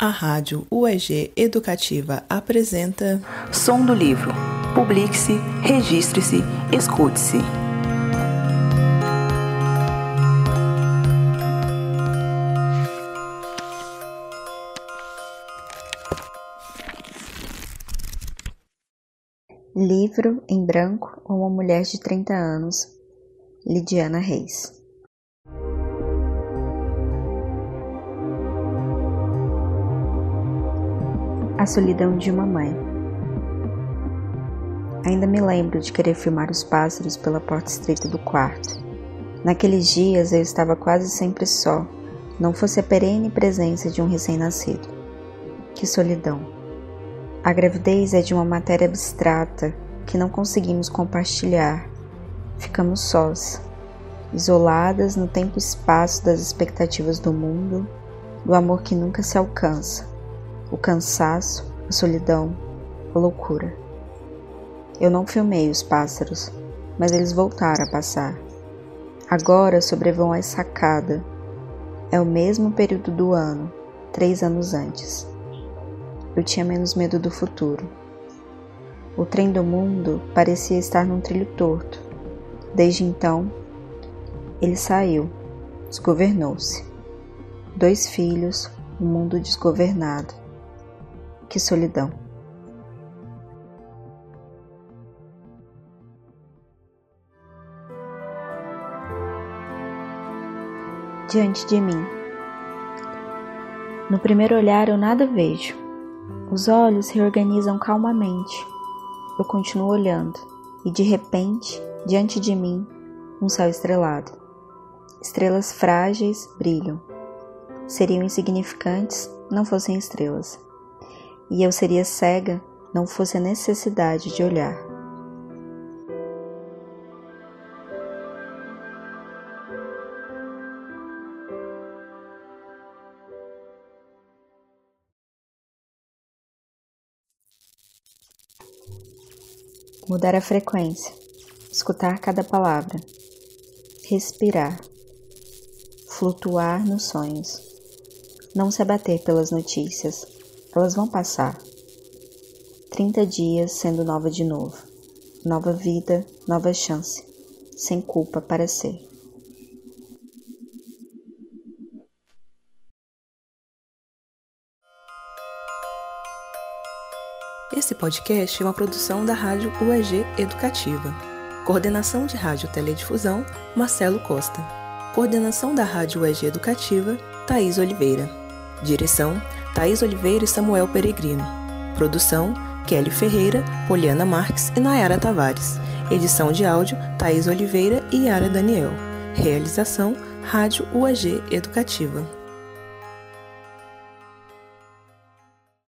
A Rádio UEG Educativa apresenta Som do Livro. Publique-se, registre-se, escute-se. Livro em branco ou uma mulher de 30 anos, Lidiana Reis. A solidão de uma mãe. Ainda me lembro de querer filmar os pássaros pela porta estreita do quarto. Naqueles dias eu estava quase sempre só, não fosse a perene presença de um recém-nascido. Que solidão! A gravidez é de uma matéria abstrata que não conseguimos compartilhar. Ficamos sós, isoladas no tempo e espaço das expectativas do mundo, do amor que nunca se alcança o cansaço, a solidão, a loucura. Eu não filmei os pássaros, mas eles voltaram a passar. Agora sobrevão a sacada. É o mesmo período do ano, três anos antes. Eu tinha menos medo do futuro. O trem do mundo parecia estar num trilho torto. Desde então, ele saiu, desgovernou-se. Dois filhos, um mundo desgovernado. Que solidão. Diante de mim. No primeiro olhar eu nada vejo. Os olhos reorganizam calmamente. Eu continuo olhando e de repente, diante de mim, um céu estrelado. Estrelas frágeis brilham. Seriam insignificantes não fossem estrelas e eu seria cega não fosse a necessidade de olhar. Mudar a frequência, escutar cada palavra, respirar, flutuar nos sonhos, não se abater pelas notícias elas vão passar. 30 dias sendo nova de novo. Nova vida, nova chance. Sem culpa para ser. Esse podcast é uma produção da Rádio UEG Educativa. Coordenação de Rádio Teledifusão, Marcelo Costa. Coordenação da Rádio UEG Educativa, Thaís Oliveira. Direção, Thaís Oliveira e Samuel Peregrino. Produção: Kelly Ferreira, Poliana Marques e Nayara Tavares. Edição de áudio: Thaís Oliveira e Yara Daniel. Realização: Rádio UAG Educativa.